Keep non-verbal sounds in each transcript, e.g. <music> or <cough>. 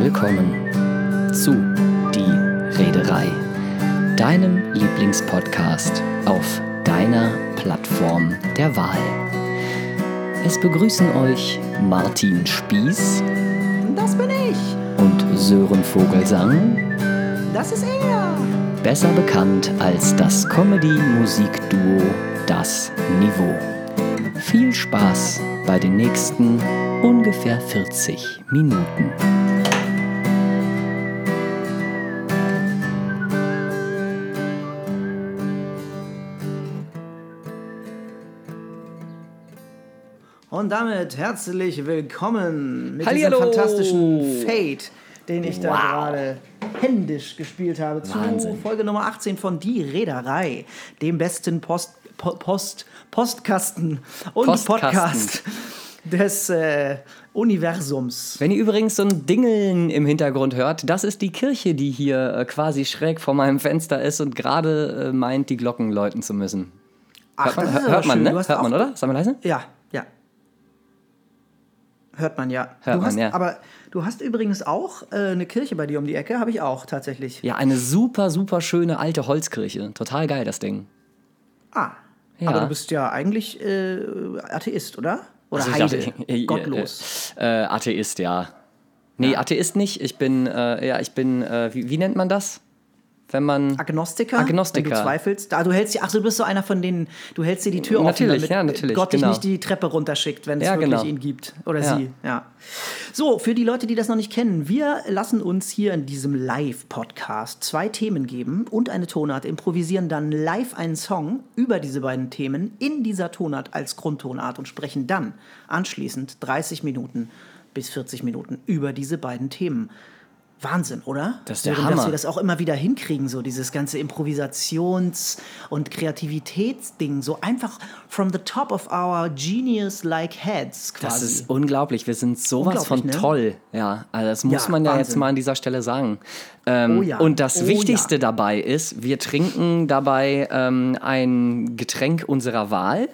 willkommen zu Die Rederei, deinem Lieblingspodcast auf deiner Plattform der Wahl. Es begrüßen euch Martin Spieß Das bin ich. und Sören Vogelsang, Das ist er. besser bekannt als das Comedy-Musikduo Das Niveau. Viel Spaß bei den nächsten ungefähr 40 Minuten. Und damit herzlich willkommen mit Hallihallo. diesem fantastischen Fate, den ich da Wow. gerade händisch gespielt habe, zu Wahnsinn. Folge Nummer 18 von Die Reederei, dem besten Post, Po- Post, Postkasten und Postkasten. Podcast des äh, Universums. Wenn ihr übrigens so ein Dingeln im Hintergrund hört, das ist die Kirche, die hier äh, quasi schräg vor meinem Fenster ist und gerade äh, meint, die Glocken läuten zu müssen. Ach, hört man, ist hört, man, ne? Hört man, oder? Sag mal leise. Ja. Hört man ja. Hört du man, hast, ja. Aber du hast übrigens auch äh, eine Kirche bei dir um die Ecke, habe ich auch tatsächlich. Ja, eine super, super schöne alte Holzkirche. Total geil, das Ding. Ah. Ja. Aber du bist ja eigentlich äh, Atheist, oder? Oder Also Heide. dachte, <laughs> äh, Gottlos. Äh, äh, Atheist, ja. Nee, Atheist nicht. Ich bin, äh, ja, ich bin, wie, wie nennt man das? Wenn man. Agnostiker? Agnostiker. Wenn du zweifelst. Ah, du hältst die, ach, du bist so einer von denen, du hältst dir die Tür Natürlich, offen, damit ja, natürlich, Gott genau. dich nicht die Treppe runterschickt, wenn es Ja, wirklich genau. ihn gibt. Oder Ja. sie, ja. So, für die Leute, die das noch nicht kennen, wir lassen uns hier in diesem Live-Podcast zwei Themen geben und eine Tonart, improvisieren dann live einen Song über diese beiden Themen in dieser Tonart als Grundtonart und sprechen dann anschließend 30 Minuten bis 40 Minuten über diese beiden Themen. Wahnsinn, oder? Das ist der Hammer. Dass wir das auch immer wieder hinkriegen, so dieses ganze Improvisations- und Kreativitätsding, so einfach from the top of our genius-like heads quasi. Das ist unglaublich. Wir sind sowas von ne? toll. Ja, also das muss Ja, man ja jetzt Wahnsinn. mal an dieser Stelle sagen. Ähm, Oh ja. Und das Oh Wichtigste ja. dabei ist, wir trinken dabei ähm, ein Getränk unserer Wahl.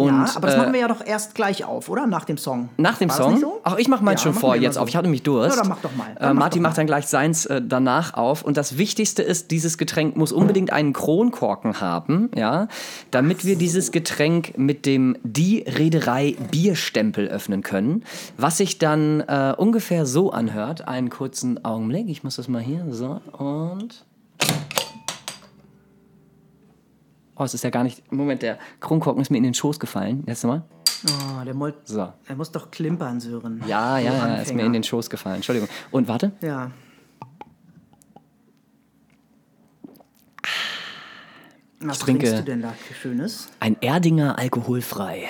Und, ja, aber das äh, machen wir ja doch erst gleich auf, oder? Nach dem Song. Nach dem War Song? so? Ach, ich mach meinen Ja, schon vor jetzt so. auf. Ich hatte nämlich Durst. Ja, dann mach doch mal. Äh, mach Martin doch macht dann gleich seins äh, danach auf. Und das Wichtigste ist, dieses Getränk muss unbedingt einen Kronkorken haben, ja, damit wir dieses Getränk mit dem Die Reederei Bierstempel öffnen können. Was sich dann äh, ungefähr so anhört. Einen kurzen Augenblick. Ich muss das mal hier. So, und. Oh, es ist ja gar nicht. Moment, der Kronkorken ist mir in den Schoß gefallen. Jetzt nochmal. Oh, der, Mol So. der muss doch klimpern, Sören. Ja, ja, ja, ist mir in den Schoß gefallen. Entschuldigung. Und warte. Ja. Was trinke- trinkst du denn da Schönes? Ein Erdinger alkoholfrei.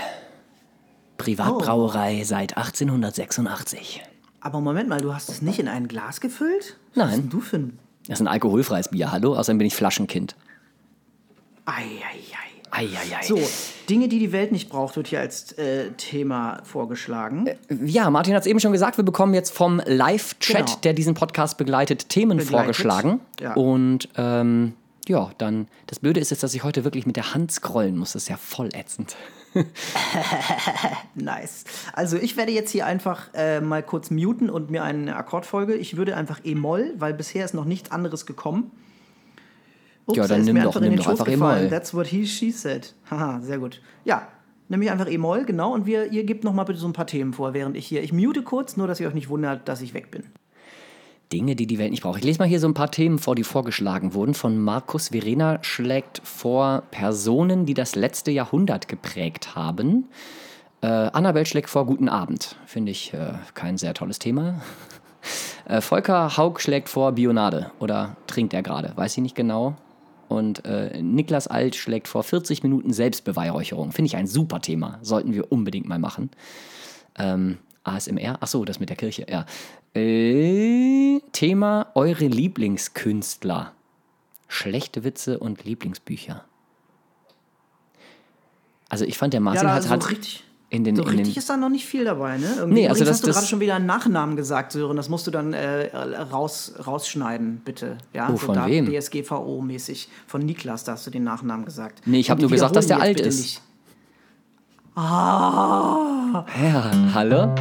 Privatbrauerei seit 1886. Aber Moment mal, du hast es nicht in ein Glas gefüllt? Was Nein. denn du für ein... Das ist ein alkoholfreies Bier, hallo? Außerdem bin ich Flaschenkind. Ei, ei, ei. Eieiei. So, Dinge, die die Welt nicht braucht, wird hier als äh, Thema vorgeschlagen. Ja, Martin hat es eben schon gesagt, wir bekommen jetzt vom Live-Chat, Genau. der diesen Podcast begleitet, Themen Begleitet, vorgeschlagen. ja. Und ähm, ja, dann, das Blöde ist jetzt, dass ich heute wirklich mit der Hand scrollen muss. Das ist ja voll ätzend. <laughs> Nice. Also ich werde jetzt hier einfach äh, mal kurz muten und mir eine Akkordfolge. Ich würde einfach E-Moll, weil bisher ist noch nichts anderes gekommen. Ups, Ja, dann nimm mir doch- einfach in nimm den doch Schoß einfach gefallen. E-Moll. That's what he, she said. Haha, sehr gut. Ja, nimm ich einfach E-Moll, genau. Und wir, ihr gebt noch mal bitte so ein paar Themen vor, während ich hier... Ich mute kurz, nur dass ihr euch nicht wundert, dass ich weg bin. Dinge, die die Welt nicht braucht. Ich lese mal hier so ein paar Themen vor, die vorgeschlagen wurden. Von Markus Verena schlägt vor Personen, die das letzte Jahrhundert geprägt haben. Äh, Annabel schlägt vor Guten Abend. Finde ich äh, kein sehr tolles Thema. <laughs> Äh, Volker Haug schlägt vor Bionade. Oder trinkt er gerade? Weiß ich nicht genau. Und äh, Niklas Alt schlägt vor 40 Minuten Selbstbeweihräucherung. Finde ich ein super Thema. Sollten wir unbedingt mal machen. Ähm, ASMR? Achso, das mit der Kirche, ja. Äh, Thema eure Lieblingskünstler. Schlechte Witze und Lieblingsbücher. Also ich fand, der Martin da hat, hat richtig, in den, so in richtig den ist da noch nicht viel dabei, ne? Irgendwie Nee, also das- hast du gerade schon wieder einen Nachnamen gesagt, Sören. Das musst du dann äh, raus, rausschneiden, bitte. Ja, Oh, von wem? DSGVO-mäßig. Von Niklas, da hast du den Nachnamen gesagt. Nee, ich hab Und nur gesagt, dass der alt ist. nicht. Ah, Ja, hallo?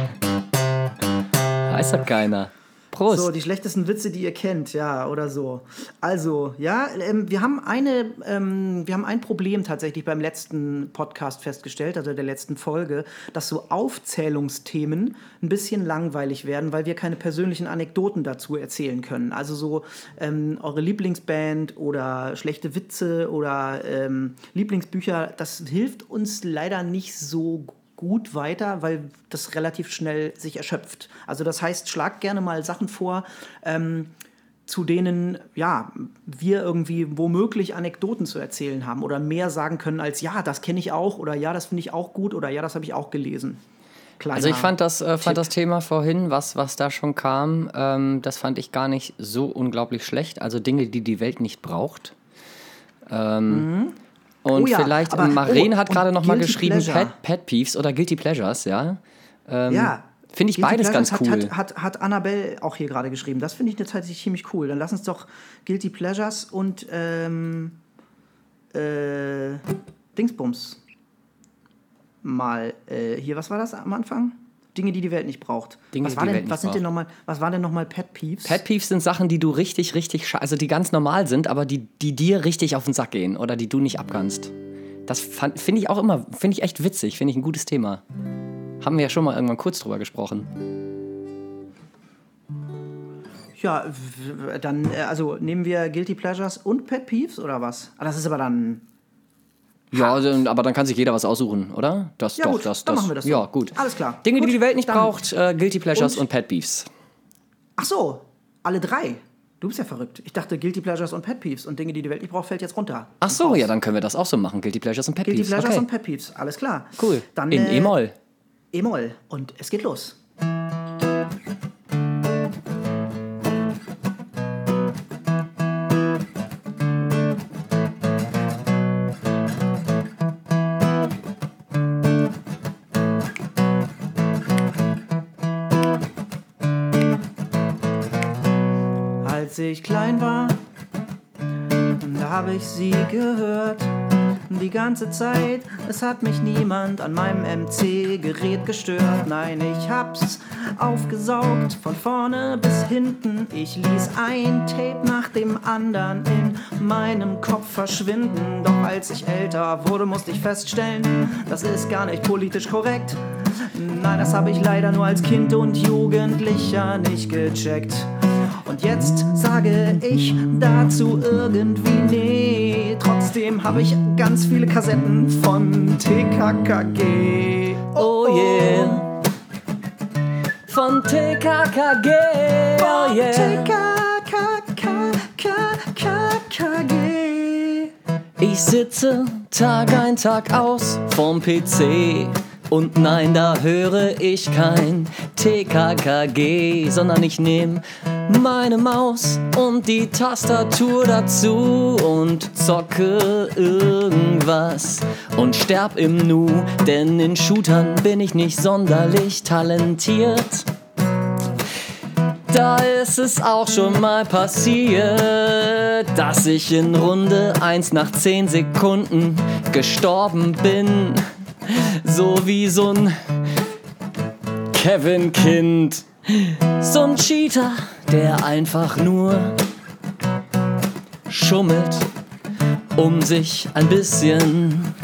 Weiß doch keiner. Prost. So, die schlechtesten Witze, die ihr kennt, ja, oder so. Also, ja, ähm, wir haben eine, ähm, wir haben ein Problem tatsächlich beim letzten Podcast festgestellt, also der letzten Folge, dass so Aufzählungsthemen ein bisschen langweilig werden, weil wir keine persönlichen Anekdoten dazu erzählen können. Also so ähm, eure Lieblingsband oder schlechte Witze oder ähm, Lieblingsbücher, das hilft uns leider nicht so gut gut weiter, weil das relativ schnell sich erschöpft. Also das heißt, schlag gerne mal Sachen vor, ähm, zu denen ja, wir irgendwie womöglich Anekdoten zu erzählen haben oder mehr sagen können als ja, das kenne ich auch oder ja, das finde ich auch gut oder ja, das habe ich auch gelesen. Kleiner also ich fand das, äh, fand das Thema vorhin, was, was da schon kam, ähm, das fand ich gar nicht so unglaublich schlecht. Also Dinge, die die Welt nicht braucht. Ähm, mhm. Und oh ja, vielleicht, aber, Maren oh, hat gerade noch mal geschrieben, Pet, Pet Peeves oder Guilty Pleasures, ja. Ähm, ja. Finde ich Guilty beides Pleasures ganz cool. Hat, hat, hat, hat Annabelle auch hier gerade geschrieben. Das finde ich tatsächlich ziemlich cool. Dann lass uns doch Guilty Pleasures und ähm, äh, Dingsbums mal. Äh, hier, was war das am Anfang? Dinge, die die Welt nicht braucht. Dinge, was, war denn, was, sind denn noch mal, was war denn nochmal Pet Peeves? Pet Peeves sind Sachen, die du richtig, richtig, also die ganz normal sind, aber die, die dir richtig auf den Sack gehen oder die du nicht abkannst. Das finde ich auch immer, finde ich echt witzig, finde ich ein gutes Thema. Haben wir ja schon mal irgendwann kurz drüber gesprochen. Ja, dann, äh, also nehmen wir Guilty Pleasures und Pet Peeves oder was? Ah, das ist aber dann ja, also, aber dann kann sich jeder was aussuchen, oder? Das ja, doch, gut, das, dann das, machen wir das. Ja, gut. Alles klar. Dinge, gut, die die Welt nicht braucht, äh, Guilty Pleasures und, und Pet Beefs. Ach so, alle drei. Du bist ja verrückt. Ich dachte, Guilty Pleasures und Pet Peeves und Dinge, die die Welt nicht braucht, fällt jetzt runter. Ach so, ja, dann können wir das auch so machen. Guilty Pleasures und Pet Guilty Peeves. Guilty Pleasures okay. und Pet Peeves, alles klar. Cool. Dann, In äh, E-Moll. E-Moll. Und es geht los. Ich klein war, da habe ich sie gehört. Die ganze Zeit, es hat mich niemand an meinem MC-Gerät gestört. Nein, ich hab's aufgesaugt, von vorne bis hinten. Ich ließ ein Tape nach dem anderen in meinem Kopf verschwinden. Doch als ich älter wurde, musste ich feststellen, das ist gar nicht politisch korrekt. Nein, das habe ich leider nur als Kind und Jugendlicher nicht gecheckt. Und jetzt sage ich dazu irgendwie nee. Trotzdem habe ich ganz viele Kassetten von TKKG. Oh yeah. Von TKKG. Oh yeah. TKKG. Ich sitze Tag ein, Tag aus vorm PC. Und nein, da höre ich kein TKKG, sondern ich nehme meine Maus und die Tastatur dazu und zocke irgendwas und sterb im Nu, denn in Shootern bin ich nicht sonderlich talentiert. Da ist es auch schon mal passiert, dass ich in Runde 1 nach 10 Sekunden gestorben bin. So wie so ein Kevin-Kind. So ein Cheater, der einfach nur schummelt, um sich ein bisschen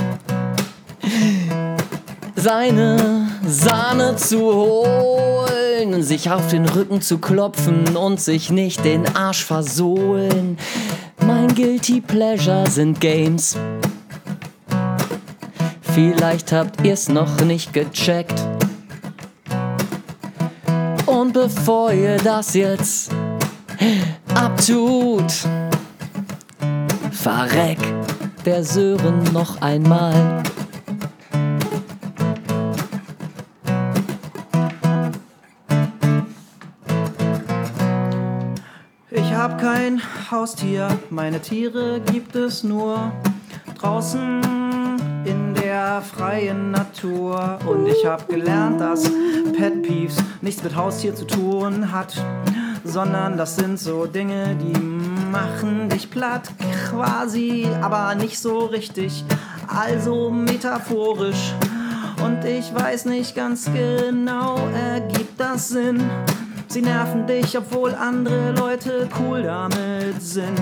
seine Sahne zu holen, sich auf den Rücken zu klopfen und sich nicht den Arsch versohlen. Mein Guilty Pleasure sind Games. Vielleicht habt ihr's noch nicht gecheckt. Und bevor ihr das jetzt abtut, verreck der Sören noch einmal. Ich hab kein Haustier, meine Tiere gibt es nur draußen der freien Natur. Und ich hab gelernt, dass Pet Peeves nichts mit Haustier zu tun hat, sondern das sind so Dinge, die machen dich platt quasi, aber nicht so richtig, also metaphorisch. Und ich weiß nicht ganz genau, ergibt das Sinn? Sie nerven dich, obwohl andere Leute cool damit sind.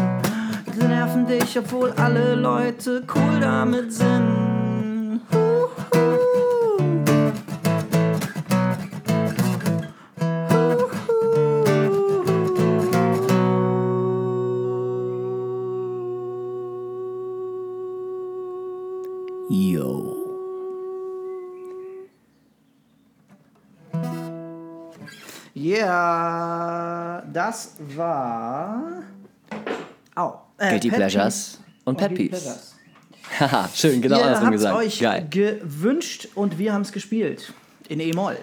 Sie nerven dich, obwohl alle Leute cool damit sind. Yeah, das war. Au. äh, Guilty Pet Pleasures und Pet Peeves. <laughs> Haha, schön, genau Ihr andersrum gesagt. euch Geil. gewünscht und wir haben es gespielt. In E-Moll.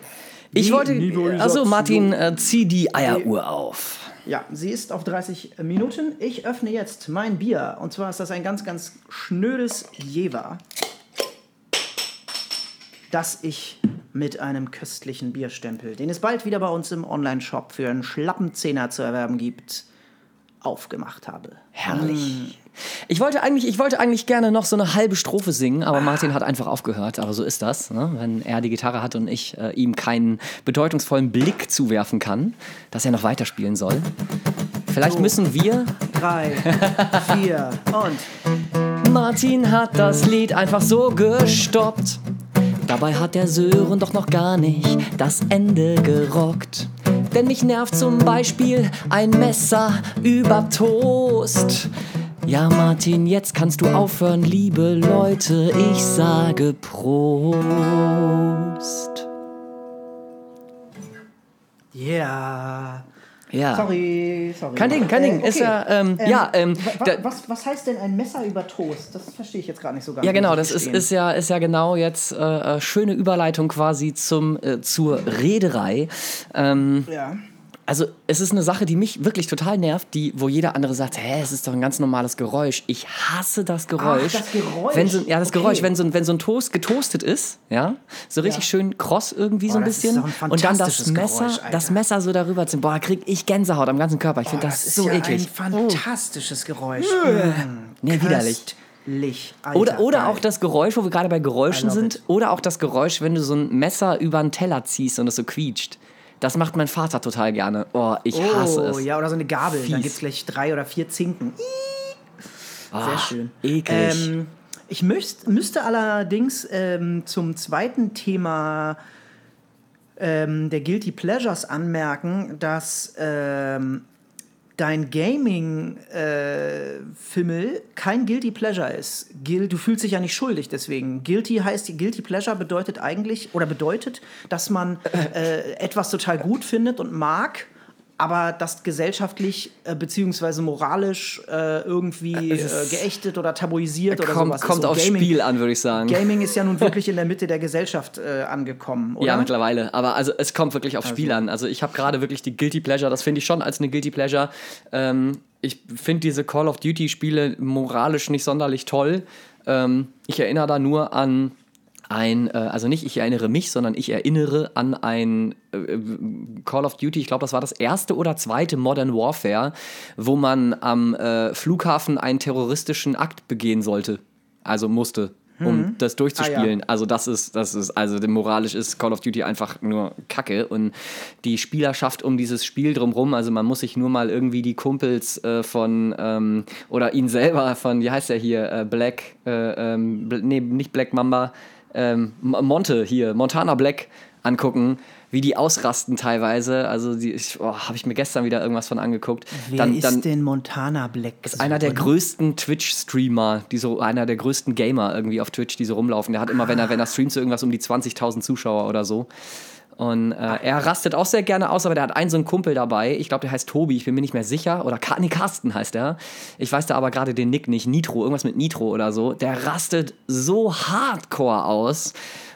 Ich wollte. Also, Martin, äh, zieh die Eieruhr auf. Ja, sie ist auf 30 Minuten. Ich öffne jetzt mein Bier. Und zwar ist das ein ganz, ganz schnödes Jever, das ich mit einem köstlichen Bierstempel, den es bald wieder bei uns im Online-Shop für einen schlappen Zehner zu erwerben gibt, aufgemacht habe. Herrlich. Ich wollte, eigentlich, ich wollte eigentlich gerne noch so eine halbe Strophe singen, aber Martin hat einfach aufgehört. Aber so ist das, ne? wenn er die Gitarre hat und ich äh, ihm keinen bedeutungsvollen Blick zuwerfen kann, dass er noch weiterspielen soll. Vielleicht müssen wir. Drei, vier <laughs> und Martin hat das Lied einfach so gestoppt. Dabei hat der Sören doch noch gar nicht das Ende gerockt. Denn mich nervt zum Beispiel ein Messer über Toast. Ja, Martin, jetzt kannst du aufhören, liebe Leute. Ich sage Prost. yeah. Ja. Sorry, sorry. Kein Ding, kein Ding. Ist ja, ähm, ja, ähm, wa- da- was, was heißt denn ein Messer über Toast? Das verstehe ich jetzt gerade nicht so ganz. Ja, genau, das ist, ist, ja, ist ja genau jetzt äh, äh, schöne Überleitung quasi zum, äh, zur Rederei. Ähm, Ja. Also es ist eine Sache, die mich wirklich total nervt, die, wo jeder andere sagt, hä, es ist doch ein ganz normales Geräusch. Ich hasse das Geräusch. das Geräusch. Wenn so, ja, das Okay. Geräusch, wenn so, ein- wenn so ein Toast getoastet ist, ja, so richtig Ja. schön kross irgendwie so ein das bisschen. doch ein und dann das Messer, Geräusch, das Messer so darüber zu, boah, krieg ich Gänsehaut am ganzen Körper. Ich finde Oh, das, ist so ja eklig. ein fantastisches Geräusch. Mm, Nee, widerlich. köstlich. Alter, Oder, oder geil. auch das Geräusch, wo wir gerade bei Geräuschen sind, it. oder auch das Geräusch, wenn du so ein Messer über einen Teller ziehst und es so quietscht. Das macht mein Vater total gerne. Oh, ich hasse Oh, es. ja, oder so eine Gabel. Dann Fies. gibt es gleich drei oder vier Zinken. Sehr schön. eklig. Ähm, ich müsst, müsste allerdings ähm, zum zweiten Thema ähm, der Guilty Pleasures anmerken, dass ähm, dein Gaming-Fimmel kein Guilty Pleasure ist. Gil du fühlst dich ja nicht schuldig deswegen. Guilty heißt, Guilty Pleasure bedeutet eigentlich, oder bedeutet, dass man äh, etwas total gut findet und mag, aber das gesellschaftlich äh, beziehungsweise moralisch äh, irgendwie äh, geächtet oder tabuisiert oder kommt sowas. ist. kommt Und aufs Gaming, Spiel an, würde ich sagen. Gaming ist ja nun <laughs> wirklich in der Mitte der Gesellschaft äh, angekommen, oder? Ja, mittlerweile. Aber also es kommt wirklich aufs Spiel an. Also ich habe gerade wirklich die Guilty Pleasure, das finde ich schon als eine Guilty Pleasure. Ähm, ich finde diese Call of Duty Spiele moralisch nicht sonderlich toll. Ähm, ich erinnere da nur an ein, äh, also nicht ich erinnere mich, sondern ich erinnere an ein äh, Call of Duty, ich glaube, das war das erste oder zweite Modern Warfare, wo man am äh, Flughafen einen terroristischen Akt begehen sollte. Also musste, um das durchzuspielen. Also das ist, das ist, also moralisch ist Call of Duty einfach nur Kacke. Und die Spielerschaft um dieses Spiel drumrum, also man muss sich nur mal irgendwie die Kumpels äh, von, ähm, oder ihn selber von, wie heißt der hier, äh, Black, äh, ähm, nee, nicht Black Mamba, ähm, Monte hier, Montana Black angucken, wie die ausrasten teilweise. Also die, ich- oh, habe ich mir gestern wieder irgendwas von angeguckt. Wer dann, ist dann, denn Montana Black? einer der größten Twitch-Streamer, die so, einer der größten Gamer irgendwie auf Twitch, die so rumlaufen. Der hat immer, wenn er, wenn er streamt, so irgendwas um die 20.000 Zuschauer oder so. Und äh, er rastet auch sehr gerne aus, aber der hat einen so einen Kumpel dabei. Ich glaube, der heißt Tobi, ich bin mir nicht mehr sicher. Oder Ka nee, Carsten heißt er. Ich weiß da aber gerade den Nick nicht. Nitro, irgendwas mit Nitro oder so. Der rastet so hardcore aus.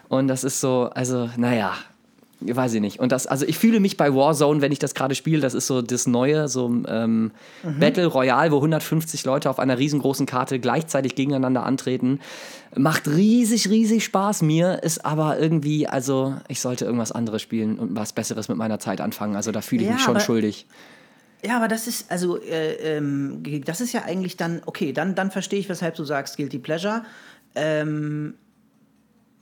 Und das ist so, also, naja, weiß ich nicht. Und das, also ich fühle mich bei Warzone, wenn ich das gerade spiele, das ist so das Neue, so ähm, Battle Royale, wo 150 Leute auf einer riesengroßen Karte gleichzeitig gegeneinander antreten. Macht riesig, riesig Spaß mir, ist aber irgendwie, also ich sollte irgendwas anderes spielen und was Besseres mit meiner Zeit anfangen. Also da fühle ich Ja, mich schon schuldig. Ja, aber das ist, also, äh, ähm, das ist ja eigentlich dann, okay, dann, dann verstehe ich, weshalb du sagst Guilty Pleasure. Ähm,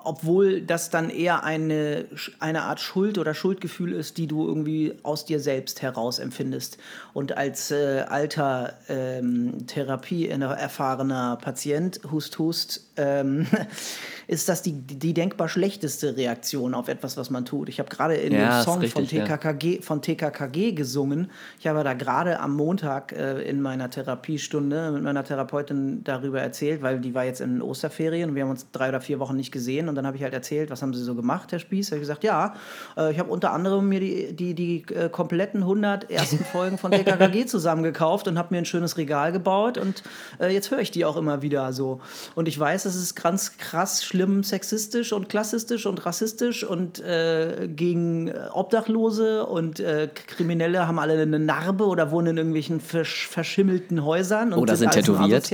obwohl das dann eher eine, eine Art Schuld oder Schuldgefühl ist, die du irgendwie aus dir selbst heraus empfindest. Und als äh, alter ähm, Therapie erfahrener Patient, Hust, Hust, ähm, <laughs> ist das die, die denkbar schlechteste Reaktion auf etwas, was man tut. Ich habe gerade in ja, dem Song richtig, von, TKKG, ja. von TKKG gesungen. Ich habe da gerade am Montag äh, in meiner Therapiestunde mit meiner Therapeutin darüber erzählt, weil die war jetzt in Osterferien und wir haben uns drei oder vier Wochen nicht gesehen. Und dann habe ich halt erzählt, was haben Sie so gemacht, Herr Spieß? Ich habe gesagt, ja, äh, ich habe unter anderem mir die, die, die äh, kompletten 100 ersten <laughs> Folgen von TKKG zusammengekauft und habe mir ein schönes Regal gebaut. Und äh, jetzt höre ich die auch immer wieder so. Und ich weiß, es ist ganz krass schlimm sexistisch und klassistisch und rassistisch und äh, gegen äh, Obdachlose und äh, Kriminelle haben alle eine Narbe oder wohnen in irgendwelchen versch verschimmelten Häusern. oder sind tätowiert.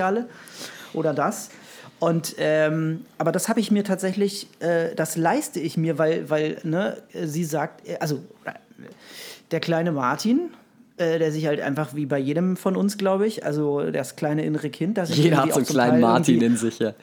Oder das. Und ähm, aber das habe ich mir tatsächlich, äh, das leiste ich mir, weil, weil ne, sie sagt, äh, also der kleine Martin, äh, der sich halt einfach wie bei jedem von uns, glaube ich, also das kleine innere Kind, das jeder hat so einen kleinen Martin in sich ja.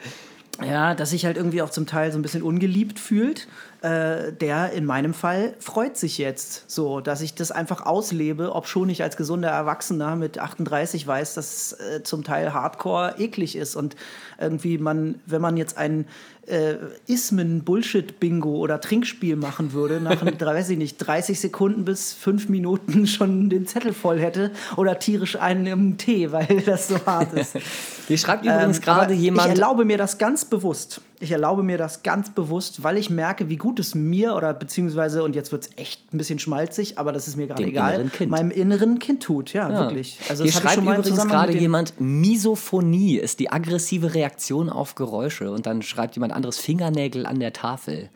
Ja, dass sich halt irgendwie auch zum Teil so ein bisschen ungeliebt fühlt, äh, der in meinem Fall freut sich jetzt so, dass ich das einfach auslebe, ob schon ich als gesunder Erwachsener mit 38 weiß, dass es äh, zum Teil hardcore eklig ist und irgendwie man, wenn man jetzt ein äh, Ismen-Bullshit-Bingo oder Trinkspiel machen würde, nach, <laughs> weiß ich nicht, 30 Sekunden bis 5 Minuten <laughs> schon den Zettel voll hätte oder tierisch einen im Tee, weil das so hart ist. <laughs> Hier schreibt übrigens ähm, gerade jemand. Ich erlaube mir das ganz bewusst. Ich erlaube mir das ganz bewusst, weil ich merke, wie gut es mir oder beziehungsweise, und jetzt wird es echt ein bisschen schmalzig, aber das ist mir gerade egal, inneren kind. meinem inneren Kind tut. Ja, ja. wirklich. Also Hier schreibt übrigens gerade jemand, Misophonie ist die aggressive Reaktion auf Geräusche. Und dann schreibt jemand anderes Fingernägel an der Tafel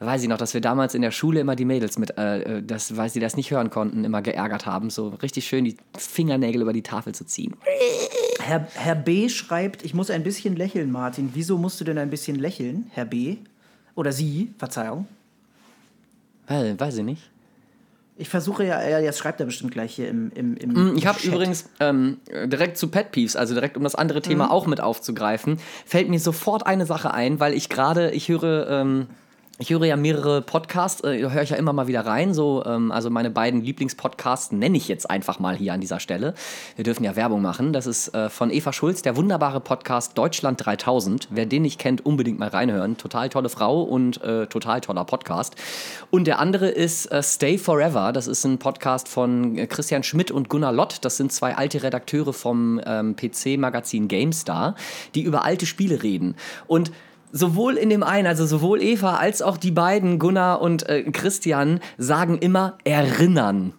weiß ich noch, dass wir damals in der Schule immer die Mädels mit, äh, das, weil sie das nicht hören konnten, immer geärgert haben, so richtig schön die Fingernägel über die Tafel zu ziehen. Herr, Herr B. schreibt, ich muss ein bisschen lächeln, Martin. Wieso musst du denn ein bisschen lächeln, Herr B.? Oder Sie, Verzeihung. Weil, weiß ich nicht. Ich versuche ja, jetzt schreibt er bestimmt gleich hier im, im, im mm, Ich habe übrigens ähm, direkt zu Pet Peeves, also direkt um das andere Thema mhm. auch mit aufzugreifen, fällt mir sofort eine Sache ein, weil ich gerade, ich höre ähm, ich höre ja mehrere Podcasts, äh, höre ich ja immer mal wieder rein. So, ähm, also meine beiden Lieblingspodcasts nenne ich jetzt einfach mal hier an dieser Stelle. Wir dürfen ja Werbung machen. Das ist äh, von Eva Schulz, der wunderbare Podcast Deutschland 3000. Wer den nicht kennt, unbedingt mal reinhören. Total tolle Frau und äh, total toller Podcast. Und der andere ist äh, Stay Forever. Das ist ein Podcast von äh, Christian Schmidt und Gunnar Lott. Das sind zwei alte Redakteure vom ähm, PC-Magazin GameStar, die über alte Spiele reden. Und sowohl in dem einen, also sowohl Eva als auch die beiden, Gunnar und äh, Christian, sagen immer erinnern.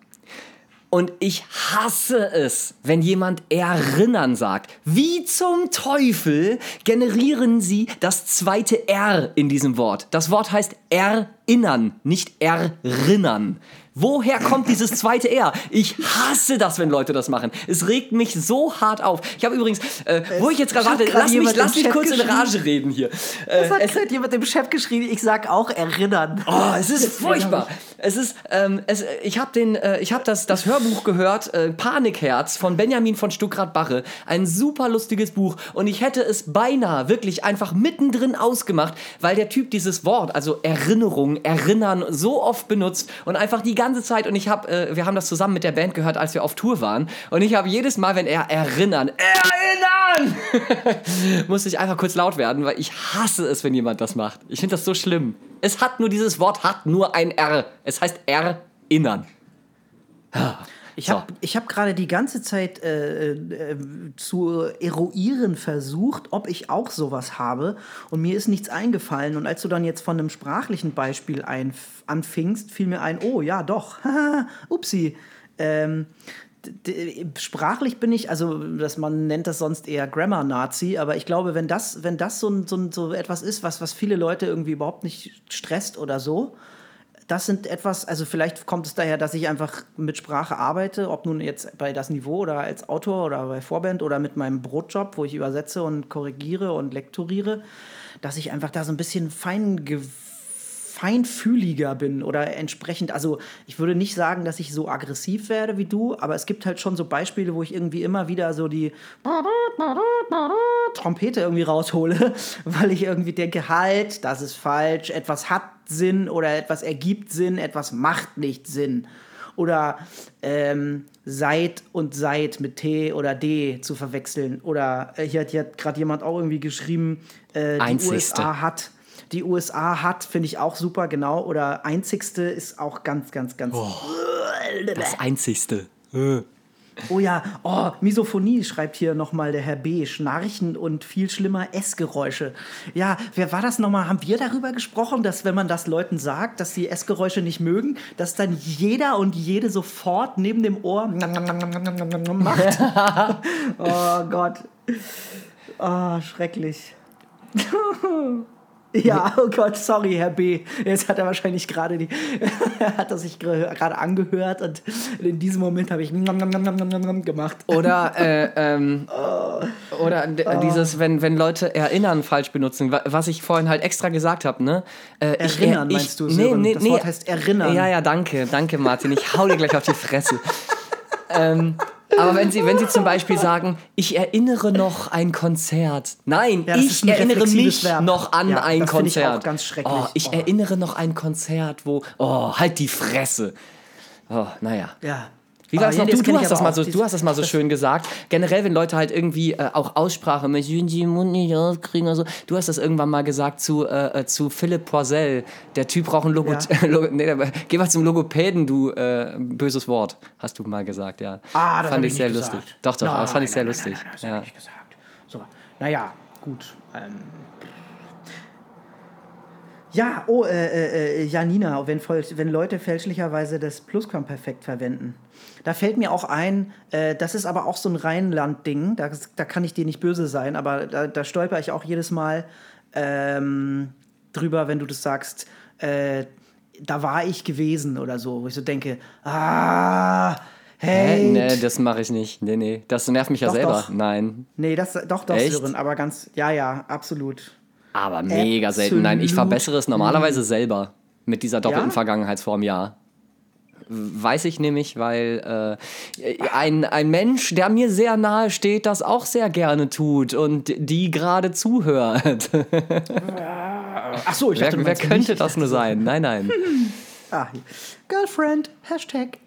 Und ich hasse es, wenn jemand erinnern sagt. Wie zum Teufel generieren sie das zweite R in diesem Wort? Das Wort heißt erinnern, nicht erinnern. Woher kommt dieses zweite R? Ich hasse das, wenn Leute das machen. Es regt mich so hart auf. Ich habe übrigens, äh, wo ich jetzt gerade warte, lass mich, lass mich kurz in Rage reden hier. Äh, es hat gerade jemand im Chef geschrieben, ich sag auch erinnern. Oh, es ist furchtbar. Es ist, ähm, es, ich habe den, äh, ich habe das, das Hörbuch gehört, äh, Panikherz von Benjamin von Stuckrad-Barre. Ein super lustiges Buch und ich hätte es beinahe wirklich einfach mittendrin ausgemacht, weil der Typ dieses Wort, also Erinnerung, Erinnern, so oft benutzt und einfach die ganze ganze Zeit und ich habe, äh, wir haben das zusammen mit der Band gehört, als wir auf Tour waren. Und ich habe jedes Mal, wenn er erinnern, erinnern, <laughs> musste ich einfach kurz laut werden, weil ich hasse es, wenn jemand das macht. Ich finde das so schlimm. Es hat nur dieses Wort, hat nur ein R. Es heißt erinnern. Ich habe so. hab gerade die ganze Zeit äh, äh, zu eruieren versucht, ob ich auch sowas habe. Und mir ist nichts eingefallen. Und als du dann jetzt von einem sprachlichen Beispiel ein, anfingst, fiel mir ein, oh ja, doch. <laughs> Upsi. Ähm, sprachlich bin ich, also dass man nennt das sonst eher Grammar-Nazi, aber ich glaube, wenn das, wenn das so, so, so etwas ist, was, was viele Leute irgendwie überhaupt nicht stresst oder so, das sind etwas, also vielleicht kommt es daher, dass ich einfach mit Sprache arbeite, ob nun jetzt bei das Niveau oder als Autor oder bei Vorband oder mit meinem Brotjob, wo ich übersetze und korrigiere und lektoriere, dass ich einfach da so ein bisschen fein feinfühliger bin oder entsprechend, also ich würde nicht sagen, dass ich so aggressiv werde wie du, aber es gibt halt schon so Beispiele, wo ich irgendwie immer wieder so die Trompete irgendwie raushole, <laughs> weil ich irgendwie denke, halt, das ist falsch, etwas hat Sinn oder etwas ergibt Sinn, etwas macht nicht Sinn. Oder ähm, seit und seit mit T oder D zu verwechseln. Oder äh, hier hat, hier hat gerade jemand auch irgendwie geschrieben, äh, die Einzigste. USA hat. Die USA hat, finde ich auch super, genau. Oder einzigste ist auch ganz, ganz, ganz. Das Einzigste. Oh ja, oh, Misophonie schreibt hier nochmal der Herr B. Schnarchen und viel schlimmer Essgeräusche. Ja, wer war das nochmal? Haben wir darüber gesprochen, dass wenn man das Leuten sagt, dass sie Essgeräusche nicht mögen, dass dann jeder und jede sofort neben dem Ohr macht? <laughs> oh Gott. Oh, schrecklich. <laughs> Ja, oh Gott, sorry, Herr B. Jetzt hat er wahrscheinlich gerade die, <laughs> hat er sich gerade angehört und in diesem Moment habe ich gemacht. Oder, äh, ähm, oder d- dieses, wenn, wenn Leute erinnern falsch benutzen, wa- was ich vorhin halt extra gesagt habe, ne? Äh, Erinnern ich, meinst du, Nee, Sören? nee, Das nee. Wort heißt erinnern. Ja, ja, danke, danke, Martin. Ich hau dir gleich auf die Fresse. <laughs> ähm, aber wenn Sie, wenn Sie zum Beispiel sagen, ich erinnere noch ein Konzert. Nein, Ja, ich erinnere mich Verb. noch an Ja, ein das finde ich auch Konzert. ganz schrecklich. Oh, ich Oh. erinnere noch ein Konzert, wo. Oh, halt die Fresse. Oh, naja. Ja. Wie war es ja, noch? Du, du, ich hast das mal so, du hast das mal so schön gesagt. Generell, wenn Leute halt irgendwie äh, auch Aussprache mit den Mund nicht aufkriegen oder so. Du hast das irgendwann mal gesagt zu, äh, äh, zu Philipp Poisel. Der Typ braucht einen Logo. <laughs> Logo nee, geh mal zum Logopäden, du äh, böses Wort. Hast du mal gesagt, ja. Ah, das fand hab ich ich sehr nicht lustig. gesagt. Doch, doch, Nein, das fand ich sehr nein, lustig. Nein, nein, das hab ja. ich nicht gesagt. So, naja, gut. Ähm. Ja, oh, äh, äh, äh, Janina, wenn, wenn Leute fälschlicherweise das Plusquamperfekt verwenden. Da fällt mir auch ein, äh, das ist aber auch so ein Rheinland-Ding, da, da kann ich dir nicht böse sein, aber da, da stolper ich auch jedes Mal ähm, drüber, wenn du das sagst, äh, da war ich gewesen oder so, wo ich so denke, ah, hey, Nee, das mache ich nicht. Nee, nee. Das nervt mich ja Doch, selber. doch. Nein. Nee, das doch doch Echt? Sören, aber ganz ja, ja, absolut. Aber mega selten. Nein, ich Absolut. verbessere es normalerweise selber. Mit dieser doppelten Ja? Vergangenheitsform, ja. Weiß ich nämlich, weil äh, ein, ein Mensch, der mir sehr nahe steht, das auch sehr gerne tut und die gerade zuhört. Ach so, ich wer dachte, wer könnte mich. das nur sein? Nein, nein. <laughs> Ah, hier. Girlfriend Hashtag.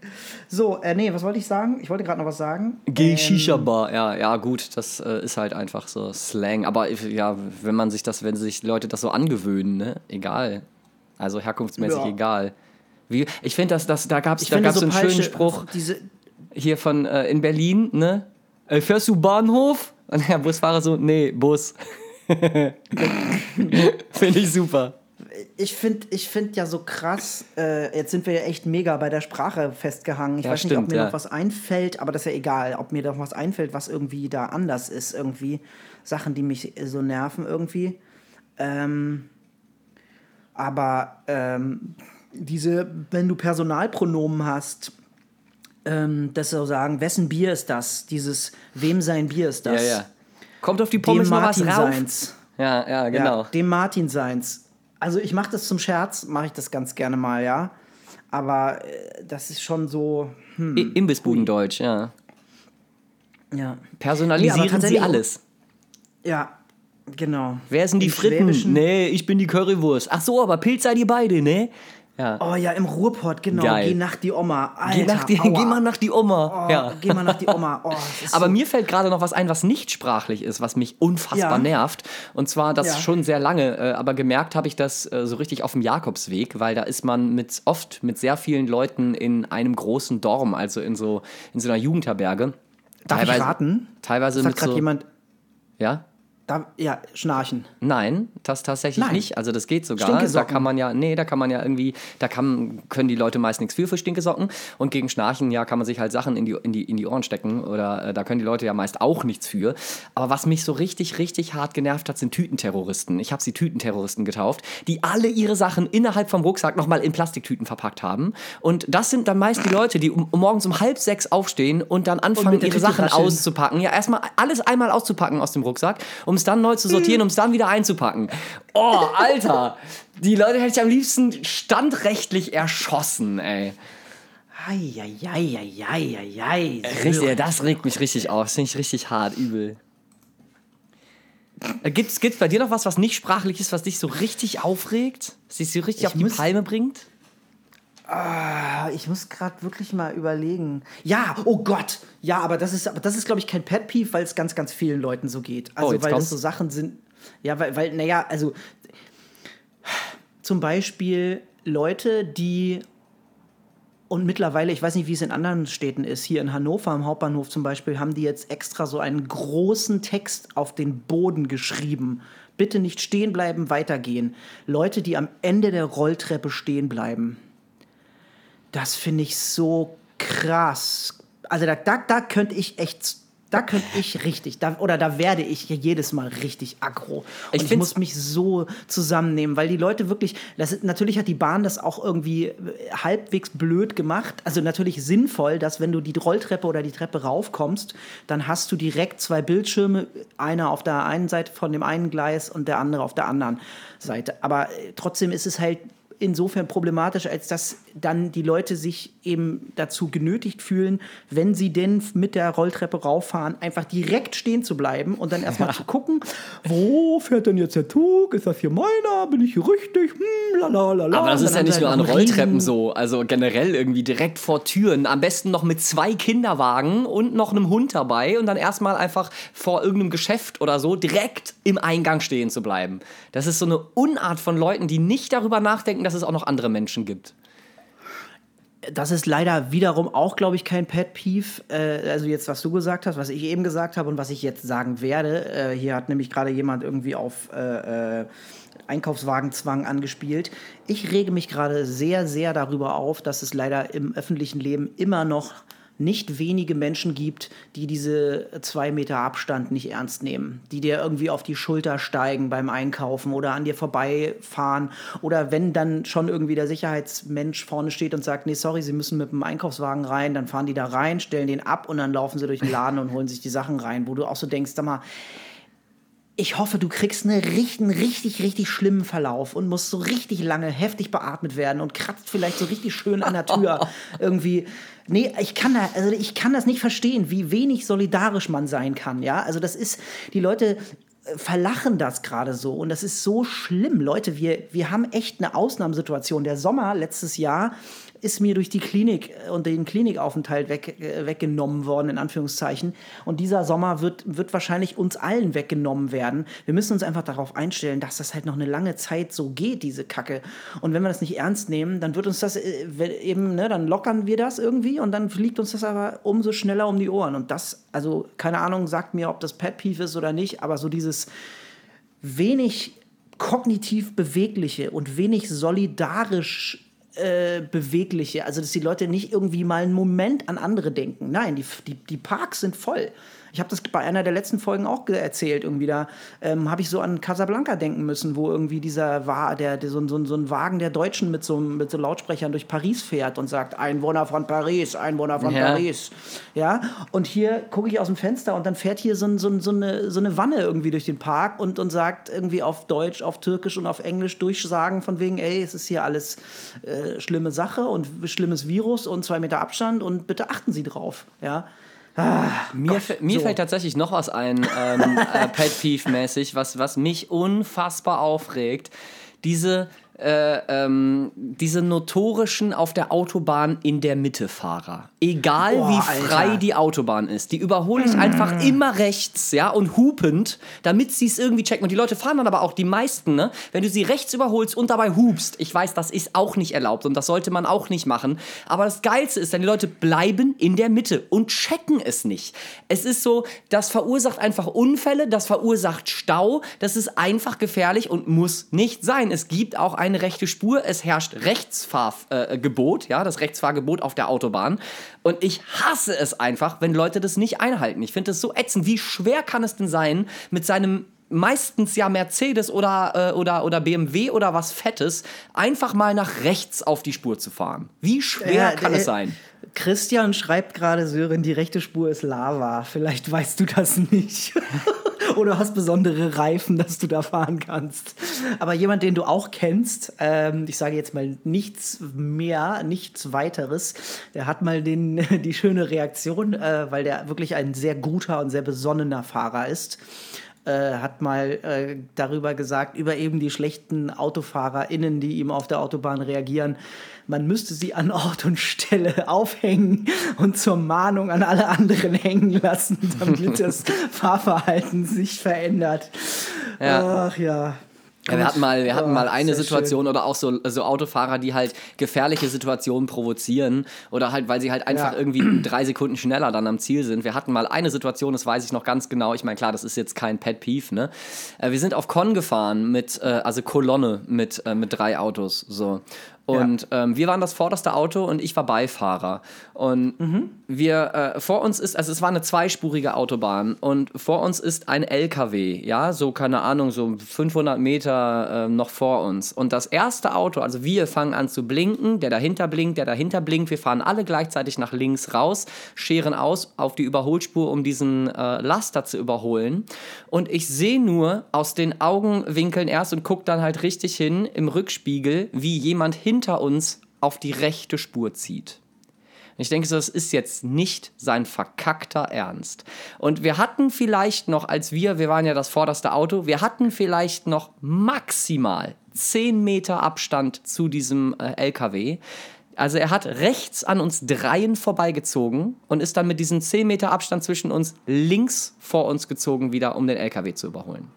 So, äh, nee, was wollte ich sagen? Ich wollte gerade noch was sagen. Geh Ähm, Shisha Bar. Ja, ja, gut, das äh, ist halt einfach so Slang. Aber ja, wenn man sich das, wenn sich Leute das so angewöhnen, ne? Egal. Also herkunftsmäßig Ja. egal. Wie, ich finde, dass das, da gab es da gab's so einen schönen Spruch hier von äh, in Berlin, ne? Äh, fährst du Bahnhof? Und der Busfahrer so, nee, Bus. <laughs> finde ich super. Ich finde ich find ja so krass, äh, jetzt sind wir ja echt mega bei der Sprache festgehangen. Ich Ja, weiß nicht, ob stimmt, mir ja. noch was einfällt, aber das ist ja egal, ob mir noch was einfällt, was irgendwie da anders ist, irgendwie. Sachen, die mich so nerven irgendwie. Ähm, aber ähm, diese, wenn du Personalpronomen hast, ähm, das so sagen, wessen Bier ist das? Dieses, wem sein Bier ist das? Ja, ja. Kommt auf die Dem Pommes noch was Martin rauf? seins. Ja, ja, genau. Ja, dem Martin seins. Also ich mache das zum Scherz, mache ich das ganz gerne mal, ja. Aber äh, das ist schon so, hm, Imbissbudendeutsch, ja. ja. Personalisieren Nee, Sie alles. Ja, genau. Wer sind die Fritten? Nee, ich bin die Currywurst. Ach so, aber Pilz seid ihr beide, ne? Ja. Oh ja, im Ruhrpott, genau. Geil. Geh nach die Oma. Alter, geh, nach die, aua. geh mal nach die Oma. Oh, ja. Geh mal nach die Oma. Oh, <laughs> Aber so, mir fällt gerade noch was ein, was nicht sprachlich ist, was mich unfassbar Ja. nervt. Und zwar das Ja. schon sehr lange, äh, aber gemerkt habe ich das äh, so richtig auf dem Jakobsweg, weil da ist man mit oft mit sehr vielen Leuten in einem großen Dorm, also in so, in so einer Jugendherberge. Darf ich raten? Teilweise hat mit gerade so, jemand. ja? Da, ja, schnarchen. Nein, das tatsächlich Nein. nicht. Also das geht sogar. Da kann man ja, nee, da kann man ja irgendwie, da kann, können die Leute meist nichts für für Stinkesocken. Und gegen Schnarchen, ja, kann man sich halt Sachen in die, in die, in die Ohren stecken. Oder äh, da können die Leute ja meist auch nichts für. Aber was mich so richtig, richtig hart genervt hat, sind Tütenterroristen. Ich habe sie Tütenterroristen getauft, die alle ihre Sachen innerhalb vom Rucksack nochmal in Plastiktüten verpackt haben. Und das sind dann meist die Leute, die um, morgens um halb sechs aufstehen und dann anfangen, der ihre Sachen auszupacken. Ja, erstmal alles einmal auszupacken aus dem Rucksack, um es dann neu zu sortieren, um es dann wieder einzupacken. Oh, Alter! Die Leute hätte ich am liebsten standrechtlich erschossen, ey. Eieieiei. Richtig, das regt mich richtig auf. Das finde ich richtig hart, übel. Gibt es bei dir noch was, was nicht sprachlich ist, was dich so richtig aufregt? Was dich so richtig Ich auf die Palme bringt? Ah, Ich muss gerade wirklich mal überlegen. Ja, oh Gott. Ja, aber das ist, aber das ist glaube ich, kein Pet Peeve, weil es ganz, ganz vielen Leuten so geht. Also, Oh, weil kommt's. das so Sachen sind. Ja, weil, weil, naja, also zum Beispiel Leute, die und mittlerweile, ich weiß nicht, wie es in anderen Städten ist, hier in Hannover am Hauptbahnhof zum Beispiel, haben die jetzt extra so einen großen Text auf den Boden geschrieben. Bitte nicht stehen bleiben, weitergehen. Leute, die am Ende der Rolltreppe stehen bleiben. Das finde ich so krass. Also da, da, da könnte ich echt, da könnte ich richtig, da, oder da werde ich jedes Mal richtig aggro. Und Ich ich, muss mich so zusammennehmen, weil die Leute wirklich, das ist, natürlich hat die Bahn das auch irgendwie äh, halbwegs blöd gemacht. Also natürlich sinnvoll, dass wenn du die Rolltreppe oder die Treppe raufkommst, dann hast du direkt zwei Bildschirme, einer auf der einen Seite von dem einen Gleis und der andere auf der anderen Seite. Aber äh, trotzdem ist es halt insofern problematisch, als dass dann die Leute sich eben dazu genötigt fühlen, wenn sie denn mit der Rolltreppe rauffahren, einfach direkt stehen zu bleiben und dann erstmal zu gucken, wo fährt denn jetzt der Zug? Ist das hier meiner? Bin ich hier richtig? Hm, lalalala. Aber das ist ja nicht nur an Rolltreppen riesen- so. Also generell irgendwie direkt vor Türen. Am besten noch mit zwei Kinderwagen und noch einem Hund dabei und dann erstmal einfach vor irgendeinem Geschäft oder so direkt im Eingang stehen zu bleiben. Das ist so eine Unart von Leuten, die nicht darüber nachdenken, dass es auch noch andere Menschen gibt. Das ist leider wiederum auch, glaube ich, kein Pet Peeve. Äh, also jetzt, was du gesagt hast, was ich eben gesagt habe und was ich jetzt sagen werde. Äh, hier hat nämlich gerade jemand irgendwie auf äh, äh, Einkaufswagenzwang angespielt. Ich rege mich gerade sehr, sehr darüber auf, dass es leider im öffentlichen Leben immer noch nicht wenige Menschen gibt, die diese zwei Meter Abstand nicht ernst nehmen, die dir irgendwie auf die Schulter steigen beim Einkaufen oder an dir vorbeifahren oder wenn dann schon irgendwie der Sicherheitsmensch vorne steht und sagt, nee, sorry, Sie müssen mit dem Einkaufswagen rein, dann fahren die da rein, stellen den ab und dann laufen sie durch den Laden und holen sich die Sachen rein, wo du auch so denkst, sag mal, ich hoffe, du kriegst eine richtig, einen richtig, richtig schlimmen Verlauf und musst so richtig lange heftig beatmet werden und kratzt vielleicht so richtig schön an der Tür <laughs> irgendwie. Nee, ich kann da, also ich kann das nicht verstehen, wie wenig solidarisch man sein kann, ja. Also das ist, die Leute äh, verlachen das gerade so und das ist so schlimm. Leute, wir, wir haben echt eine Ausnahmesituation. Der Sommer letztes Jahr ist mir durch die Klinik äh, und den Klinikaufenthalt weg, äh, weggenommen worden, in Anführungszeichen. Und dieser Sommer wird, wird wahrscheinlich uns allen weggenommen werden. Wir müssen uns einfach darauf einstellen, dass das halt noch eine lange Zeit so geht, diese Kacke. Und wenn wir das nicht ernst nehmen, dann wird uns das äh, eben, ne, dann lockern wir das irgendwie und dann fliegt uns das aber umso schneller um die Ohren. Und das, also keine Ahnung, sagt mir, ob das Pet Peeve ist oder nicht, aber so dieses wenig kognitiv bewegliche und wenig solidarisch äh, bewegliche, also dass die Leute nicht irgendwie mal einen Moment an andere denken. Nein, die, die, die Parks sind voll. Ich habe das bei einer der letzten Folgen auch erzählt, irgendwie da ähm, habe ich so an Casablanca denken müssen, wo irgendwie dieser war, der, der so, ein- so, so ein Wagen der Deutschen mit so, mit so Lautsprechern durch Paris fährt und sagt, Einwohner von Paris, Einwohner von Ja. Paris. Ja, und hier gucke ich aus dem Fenster und dann fährt hier so, ein, so, so, eine, so eine Wanne irgendwie durch den Park und, und sagt irgendwie auf Deutsch, auf Türkisch und auf Englisch durchsagen von wegen, ey, es ist hier alles äh, schlimme Sache und schlimmes Virus und zwei Meter Abstand und bitte achten Sie drauf. Ja. Mir, fä- mir so. fällt tatsächlich noch was ein, ähm, äh, Pet Peeve-mäßig, was, was mich unfassbar aufregt. Diese, äh, ähm, diese notorischen auf der Autobahn in der Mitte Fahrer. Egal Boah, wie frei Alter. die Autobahn ist, die überhole ich einfach immer rechts, ja, und hupend, damit sie es irgendwie checken. Und die Leute fahren dann aber auch, die meisten, ne, wenn du sie rechts überholst und dabei hupst, ich weiß, das ist auch nicht erlaubt und das sollte man auch nicht machen. Aber das Geilste ist, dann die Leute bleiben in der Mitte und checken es nicht. Es ist so, das verursacht einfach Unfälle, das verursacht Stau, das ist einfach gefährlich und muss nicht sein. Es gibt auch eine rechte Spur, es herrscht Rechtsfahrgebot, äh, ja, das Rechtsfahrgebot auf der Autobahn. Und ich hasse es einfach, wenn Leute das nicht einhalten. Ich finde das so ätzend. Wie schwer kann es denn sein, mit seinem meistens ja Mercedes oder, äh, oder, oder BMW oder was Fettes, einfach mal nach rechts auf die Spur zu fahren? Wie schwer Ja, kann äh, es sein? Christian schreibt gerade, Sören, die rechte Spur ist Lava. Vielleicht weißt du das nicht. <laughs> oder hast besondere Reifen, dass du da fahren kannst. Aber jemand, den du auch kennst, ähm, ich sage jetzt mal nichts mehr, nichts weiteres, der hat mal den, <laughs> die schöne Reaktion, äh, weil der wirklich ein sehr guter und sehr besonnener Fahrer ist äh, hat mal äh, darüber gesagt, über eben die schlechten AutofahrerInnen, die ihm auf der Autobahn reagieren. Man müsste sie an Ort und Stelle aufhängen und zur Mahnung an alle anderen hängen lassen, damit <laughs> das Fahrverhalten sich verändert. Ja. Ach ja. Ja, wir hatten mal, wir hatten oh, mal eine Situation schön. oder auch so, so Autofahrer, die halt gefährliche Situationen provozieren oder halt, weil sie halt einfach ja. irgendwie <clears throat> drei Sekunden schneller dann am Ziel sind. Wir hatten mal eine Situation, das weiß ich noch ganz genau. Ich meine, klar, das ist jetzt kein Pet Peeve, ne? Äh, wir sind auf Con gefahren mit, äh, also Kolonne mit, äh, mit drei Autos, so. Und ja. ähm, wir waren das vorderste Auto und ich war Beifahrer. Und mhm. wir, äh, vor uns ist, also es war eine zweispurige Autobahn und vor uns ist ein LKW, ja, so keine Ahnung, so 500 Meter äh, noch vor uns. Und das erste Auto, also wir fangen an zu blinken, der dahinter blinkt, der dahinter blinkt, wir fahren alle gleichzeitig nach links raus, scheren aus auf die Überholspur, um diesen äh, Laster zu überholen. Und ich sehe nur aus den Augenwinkeln erst und gucke dann halt richtig hin im Rückspiegel, wie jemand hin hinter uns auf die rechte Spur zieht. Ich denke, das ist jetzt nicht sein verkackter Ernst. Und wir hatten vielleicht noch, als wir, wir waren ja das vorderste Auto, wir hatten vielleicht noch maximal 10 Meter Abstand zu diesem äh, LKW. Also er hat rechts an uns dreien vorbeigezogen und ist dann mit diesem 10 Meter Abstand zwischen uns links vor uns gezogen, wieder um den LKW zu überholen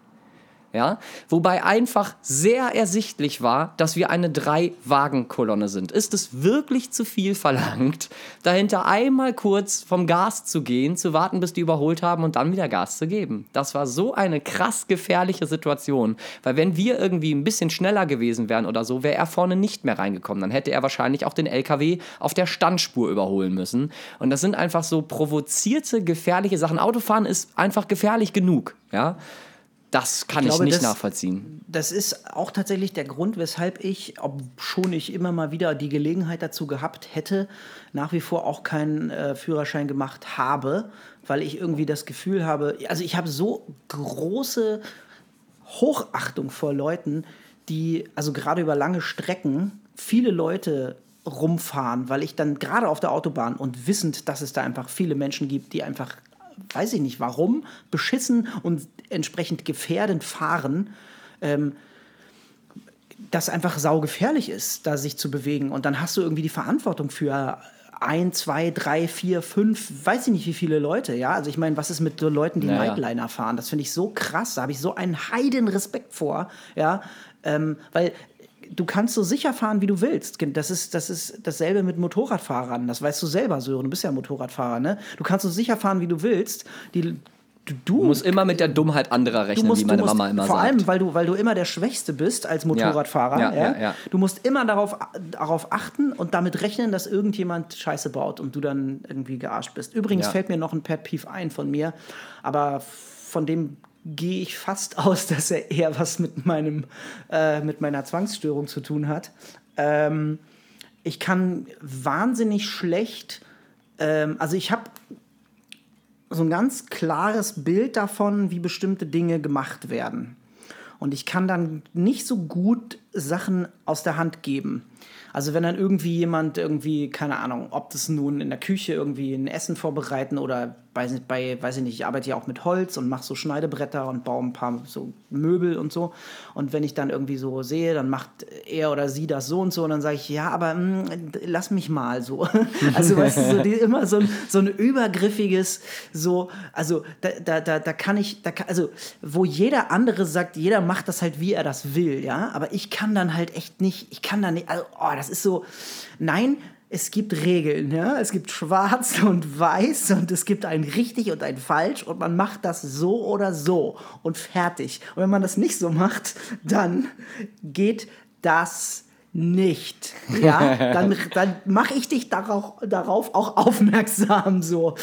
ja, wobei einfach sehr ersichtlich war, dass wir eine Drei-Wagen-Kolonne sind. Ist es wirklich zu viel verlangt, dahinter einmal kurz vom Gas zu gehen, zu warten, bis die überholt haben und dann wieder Gas zu geben? Das war so eine krass gefährliche Situation, weil wenn wir irgendwie ein bisschen schneller gewesen wären oder so, wäre er vorne nicht mehr reingekommen. Dann hätte er wahrscheinlich auch den LKW auf der Standspur überholen müssen. Und das sind einfach so provozierte, gefährliche Sachen. Autofahren ist einfach gefährlich genug, ja. Das kann ich, glaube, ich nicht das, nachvollziehen. Das ist auch tatsächlich der Grund, weshalb ich, obschon ich immer mal wieder die Gelegenheit dazu gehabt hätte, nach wie vor auch keinen äh, Führerschein gemacht habe, weil ich irgendwie das Gefühl habe, also ich habe so große Hochachtung vor Leuten, die, also gerade über lange Strecken, viele Leute rumfahren, weil ich dann gerade auf der Autobahn und wissend, dass es da einfach viele Menschen gibt, die einfach weiß ich nicht warum, beschissen und entsprechend gefährdend fahren, ähm, das einfach saugefährlich ist, da sich zu bewegen. Und dann hast du irgendwie die Verantwortung für ein, zwei, drei, vier, fünf, weiß ich nicht wie viele Leute, ja. Also ich meine, was ist mit so Leuten, die naja. Nightliner fahren? Das finde ich so krass, da habe ich so einen heiden Respekt vor, ja. Ähm, weil du kannst so sicher fahren, wie du willst. Das ist, das ist dasselbe mit Motorradfahrern. Das weißt du selber, Sören. Du bist ja Motorradfahrer, ne? Du kannst so sicher fahren, wie du willst. Die, Du, du, musst immer mit der Dummheit anderer rechnen, musst, wie meine musst, Mama immer vor sagt. Vor allem, weil du, weil du immer der Schwächste bist als Motorradfahrer. Ja, ja, ja, du musst immer darauf, darauf achten und damit rechnen, dass irgendjemand Scheiße baut und du dann irgendwie gearscht bist. Übrigens fällt mir noch ein Pet Peeve ein von mir, aber von dem gehe ich fast <laughs> aus, dass er eher was mit, meinem, äh, mit meiner Zwangsstörung zu tun hat. Ähm, ich kann wahnsinnig schlecht, ähm, also ich habe so ein ganz klares Bild davon, wie bestimmte Dinge gemacht werden. Und ich kann dann nicht so gut Sachen aus der Hand geben. Also wenn dann irgendwie jemand irgendwie, keine Ahnung, ob das nun in der Küche irgendwie ein Essen vorbereiten oder bei, bei, weiß ich nicht, ich arbeite ja auch mit Holz und mache so Schneidebretter und baue ein paar so Möbel und so. Und wenn ich dann irgendwie so sehe, dann macht er oder sie das so und so und dann sage ich, ja, aber mh, hm, lass mich mal so. <laughs> Also weißt du, so, die, immer so ein, so ein übergriffiges, so, also da, da, da, da kann ich, da also wo jeder andere sagt, jeder macht das halt, wie er das will, ja, aber ich kann dann halt echt nicht, ich kann dann nicht, also, oh, das ist so, nein, es gibt Regeln, ja? es gibt schwarz <laughs> und weiß und es gibt ein richtig und ein falsch und man macht das so oder so und fertig. Und wenn man das nicht so macht, dann geht das nicht, <laughs> ja, dann, dann mache ich dich darauf, darauf auch aufmerksam. So,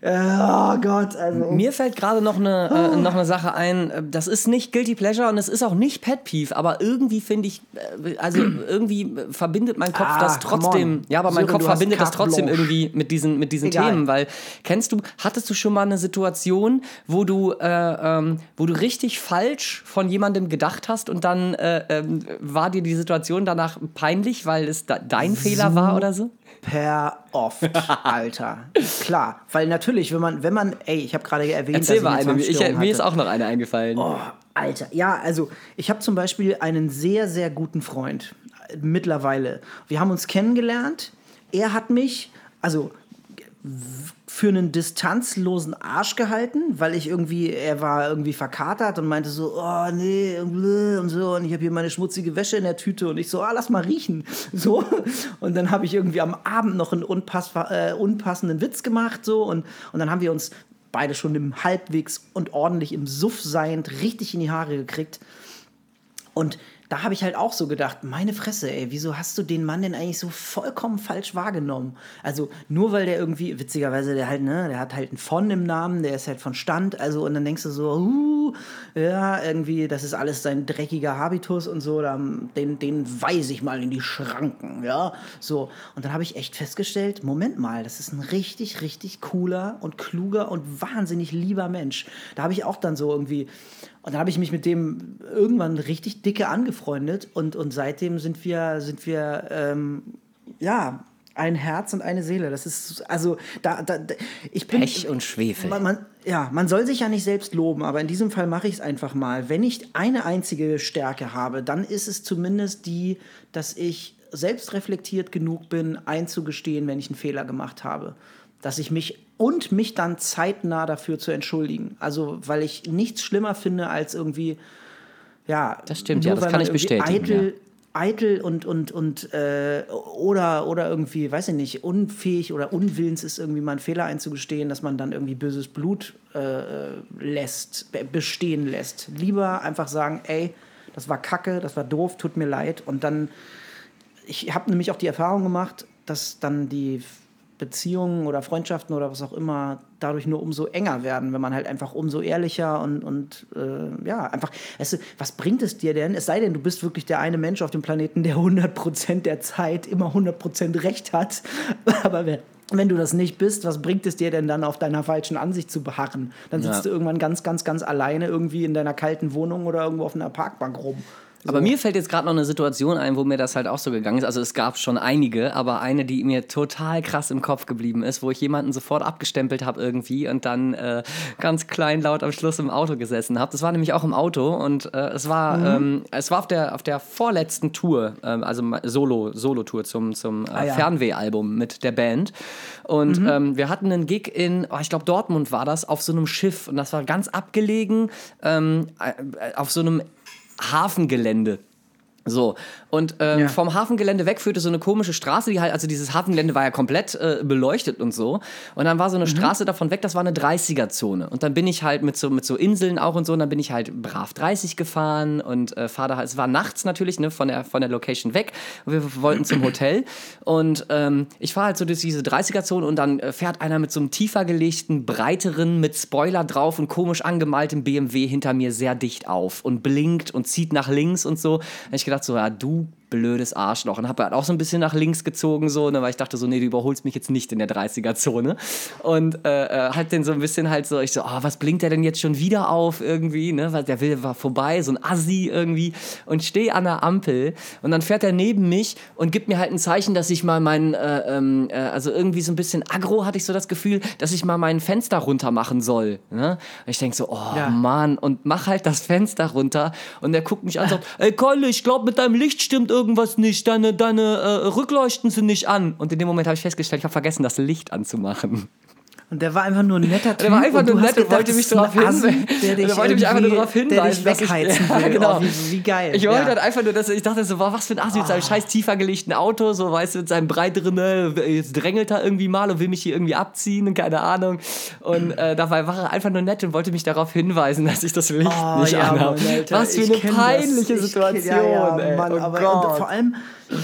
äh, oh Gott. Also. Mir fällt gerade noch eine, äh, noch eine Sache ein. Das ist nicht Guilty Pleasure und es ist auch nicht Pet Peeve, aber irgendwie finde ich, äh, also irgendwie verbindet mein Kopf ah, das trotzdem. Ja, aber mein Sören, Kopf verbindet das trotzdem Blanche. irgendwie mit diesen, mit diesen Themen, weil kennst du, hattest du schon mal eine Situation, wo du, äh, ähm, wo du richtig falsch von jemandem gedacht hast und dann äh, ähm, war dir die Situation dann danach peinlich, weil es da dein so Fehler war oder so? Per oft, <laughs> Alter. Klar, weil natürlich, wenn man, wenn man, ey, ich habe gerade erwähnt, Erzähl dass mal eine. Ich, mir ist auch noch eine eingefallen. Oh, Alter. Ja, also ich habe zum Beispiel einen sehr, sehr guten Freund mittlerweile. Wir haben uns kennengelernt. Er hat mich, also für einen distanzlosen Arsch gehalten, weil ich irgendwie, er war irgendwie verkatert und meinte so, oh nee, und so, und ich habe hier meine schmutzige Wäsche in der Tüte und ich so, ah, lass mal riechen. <laughs> So. Und dann habe ich irgendwie am Abend noch einen unpass äh, unpassenden Witz gemacht, so, und, und dann haben wir uns beide schon im halbwegs und ordentlich im Suff seiend richtig in die Haare gekriegt. Und da habe ich halt auch so gedacht, meine Fresse, ey, wieso hast du den Mann denn eigentlich so vollkommen falsch wahrgenommen? Also nur weil der irgendwie, witzigerweise, der halt, ne, der hat halt ein von im Namen, der ist halt von Stand, also und dann denkst du so, uh, ja, irgendwie, das ist alles sein dreckiger Habitus und so, dann, den, den weise ich mal in die Schranken, ja, so. Und dann habe ich echt festgestellt, Moment mal, das ist ein richtig, richtig cooler und kluger und wahnsinnig lieber Mensch. Da habe ich auch dann so irgendwie, und dann habe ich mich mit dem irgendwann richtig dicke angefreundet und, und seitdem sind wir, sind wir ähm, ja, ein Herz und eine Seele. Das ist, also, da, da, ich bin. Pech und Schwefel. Man, man, ja, man soll sich ja nicht selbst loben, aber in diesem Fall mache ich es einfach mal. Wenn ich eine einzige Stärke habe, dann ist es zumindest die, dass ich selbstreflektiert genug bin, einzugestehen, wenn ich einen Fehler gemacht habe. Dass ich mich und mich dann zeitnah dafür zu entschuldigen. Also, weil ich nichts schlimmer finde als irgendwie, ja, das stimmt, ja, das kann ich bestätigen. Eitel, ja. eitel und, und, und äh, oder, oder irgendwie, weiß ich nicht, unfähig oder unwillens ist, irgendwie mal einen Fehler einzugestehen, dass man dann irgendwie böses Blut äh, lässt, bestehen lässt. Lieber einfach sagen, ey, das war kacke, das war doof, tut mir leid. Und dann, ich habe nämlich auch die Erfahrung gemacht, dass dann die Beziehungen oder Freundschaften oder was auch immer dadurch nur umso enger werden, wenn man halt einfach umso ehrlicher und, und äh, ja, einfach, weißt du, was bringt es dir denn? Es sei denn, du bist wirklich der eine Mensch auf dem Planeten, der 100% der Zeit immer 100% Recht hat. <laughs> Aber wenn, wenn du das nicht bist, was bringt es dir denn dann auf deiner falschen Ansicht zu beharren? Dann sitzt ja. du irgendwann ganz, ganz, ganz alleine irgendwie in deiner kalten Wohnung oder irgendwo auf einer Parkbank rum. So. Aber mir fällt jetzt gerade noch eine Situation ein, wo mir das halt auch so gegangen ist. Also es gab schon einige, aber eine, die mir total krass im Kopf geblieben ist, wo ich jemanden sofort abgestempelt habe irgendwie und dann äh, ganz kleinlaut am Schluss im Auto gesessen habe. Das war nämlich auch im Auto und äh, es war, mhm. ähm, es war auf der, auf der vorletzten Tour, ähm, also Solo, Solo-Tour zum, zum äh, ah, ja. Fernweh-Album mit der Band. Und mhm. ähm, wir hatten einen Gig in, oh, ich glaube Dortmund war das, auf so einem Schiff und das war ganz abgelegen, ähm, äh, auf so einem Hafengelände. So, und ähm, ja. vom Hafengelände weg führte so eine komische Straße, die halt, also dieses Hafengelände war ja komplett äh, beleuchtet und so. Und dann war so eine mhm. Straße davon weg, das war eine 30er-Zone. Und dann bin ich halt mit so, mit so Inseln auch und so, und dann bin ich halt brav 30 gefahren und äh, fahre da, es war nachts natürlich, ne, von der, von der Location weg. Und wir wollten zum Hotel. Und ähm, ich fahre halt so durch diese 30er-Zone und dann äh, fährt einer mit so einem tiefer gelegten, breiteren, mit Spoiler drauf und komisch angemaltem BMW hinter mir sehr dicht auf und blinkt und zieht nach links und so. Da ich gedacht so, ja, du blödes Arschloch. Und habe halt auch so ein bisschen nach links gezogen, so, ne, weil ich dachte so, nee, du überholst mich jetzt nicht in der 30er-Zone. Und äh, äh, halt den so ein bisschen halt so, ich so, oh, was blinkt der denn jetzt schon wieder auf irgendwie, ne, weil der will, war vorbei, so ein Assi irgendwie. Und stehe an der Ampel und dann fährt er neben mich und gibt mir halt ein Zeichen, dass ich mal mein, äh, ähm, äh, also irgendwie so ein bisschen aggro hatte ich so das Gefühl, dass ich mal mein Fenster runter machen soll. Ne? Und ich denke so, oh ja. Mann, und mach halt das Fenster runter. Und er guckt mich an und <laughs> sagt, ey Kolle, ich glaube, mit deinem Licht stimmt irgendwas nicht, deine, deine äh, Rückleuchten sind nicht an. Und in dem Moment habe ich festgestellt, ich habe vergessen, das Licht anzumachen. Und der war einfach nur ein netter Typ. Der war einfach nur nett und wollte mich darauf hinweisen. Der Der wollte mich einfach nur darauf Der hinweisen, dich dass ich- wegheizen Ja, <laughs> will. genau. Oh, wie, wie geil. Ich wollte ja. halt einfach nur, dass ich dachte so, wow, was für ein Assi mit seinem scheiß tiefer gelegten Auto, so weißt du, mit seinem breiteren, jetzt drängelt er irgendwie mal und will mich hier irgendwie abziehen und keine Ahnung. Und äh, dabei war er einfach nur nett und wollte mich darauf hinweisen, dass ich das Licht Oh, nicht ja, anhabe. Was für ich eine peinliche das. Ich Situation, kenn- ja, ja. Mann, oh aber vor allem,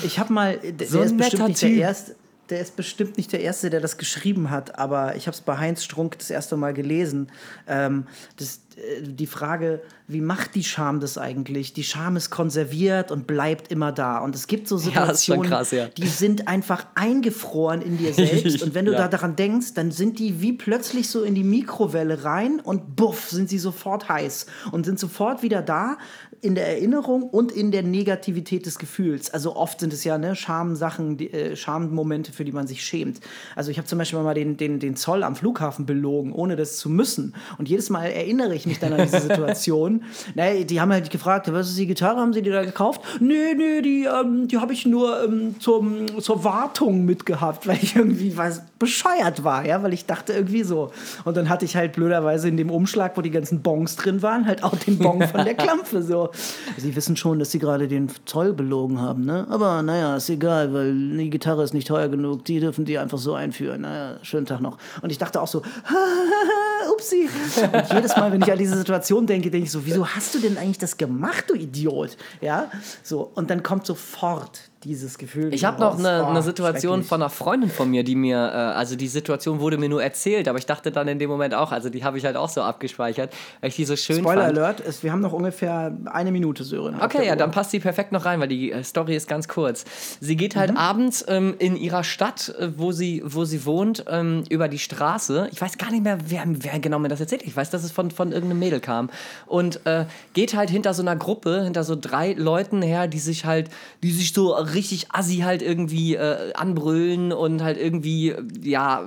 ich habe mal, der, So der ist bestimmt nicht der erste. Der ist bestimmt nicht der Erste, der das geschrieben hat, aber ich habe es bei Heinz Strunk das erste Mal gelesen. Ähm, das, die Frage, wie macht die Scham das eigentlich? Die Scham ist konserviert und bleibt immer da. Und es gibt so Ja, Situationen, krass, ja. die sind einfach eingefroren in dir selbst. <laughs> Und wenn du Ja. da daran denkst, dann sind die wie plötzlich so in die Mikrowelle rein und buff, sind sie sofort heiß und sind sofort wieder da in der Erinnerung und in der Negativität des Gefühls. Also oft sind es ja ne, Schamsachen, äh, Schammomente, für die man sich schämt. Also ich habe zum Beispiel mal den, den, den Zoll am Flughafen belogen, ohne das zu müssen. Und jedes Mal erinnere ich mich dann an diese Situation. <laughs> naja, die haben halt gefragt, was ist die Gitarre, haben sie die da gekauft? Nee, nee, die, ähm, die habe ich nur ähm, zum, zur Wartung mitgehabt, weil ich irgendwie was bescheuert war, ja, weil ich dachte irgendwie so. Und dann hatte ich halt blöderweise in dem Umschlag, wo die ganzen Bons drin waren, halt auch den Bon von der <laughs> Klampfe so. Sie wissen schon, dass sie gerade den Zoll belogen haben, ne? Aber naja, ist egal, weil die Gitarre ist nicht teuer genug, die dürfen die einfach so einführen. Naja, schönen Tag noch. Und ich dachte auch so, <laughs> upsi. Und jedes Mal, wenn ich an diese Situation denke, denke ich so, wieso hast du denn eigentlich das gemacht, du Idiot? Ja, so. Und dann kommt sofort dieses Gefühl. Ich habe noch eine, Oh, eine Situation von einer Freundin von mir, die mir, äh, also die Situation wurde mir nur erzählt, aber ich dachte dann in dem Moment auch, also die habe ich halt auch so abgespeichert, weil ich die so schön Spoiler fand. Alert, es, wir haben noch ungefähr eine Minute, Sören. Okay, ja, Uhr. dann passt die perfekt noch rein, weil die äh, Story ist ganz kurz. Sie geht halt abends ähm, in ihrer Stadt, äh, wo, sie, wo sie wohnt, ähm, über die Straße. Ich weiß gar nicht mehr, wer, wer genau mir das erzählt. Ich weiß, dass es von, von irgendeinem Mädel kam. Und äh, geht halt hinter so einer Gruppe, hinter so drei Leuten her, die sich halt, die sich so richtig assi halt irgendwie äh, anbrüllen und halt irgendwie, ja,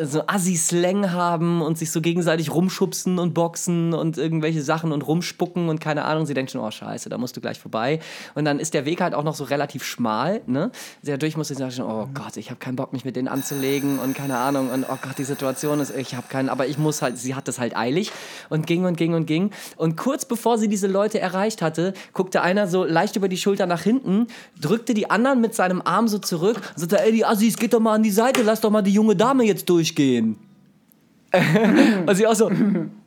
so Assi-Slang haben und sich so gegenseitig rumschubsen und boxen und irgendwelche Sachen und rumspucken und keine Ahnung. Sie denkt schon, oh scheiße, da musst du gleich vorbei. Und dann ist der Weg halt auch noch so relativ schmal, ne? Sehr durch muss ich sagen, oh Gott, ich habe keinen Bock, mich mit denen anzulegen und keine Ahnung. Und oh Gott, die Situation ist, ich habe keinen, aber ich muss halt, sie hat das halt eilig und ging und ging und ging. Und kurz bevor sie diese Leute erreicht hatte, guckte einer so leicht über die Schulter nach hinten, drückte die anderen mit seinem Arm so zurück und sagte, ey, die Assis, geht doch mal an die Seite, lass doch mal die junge Dame jetzt durchgehen. <laughs> und sie auch so,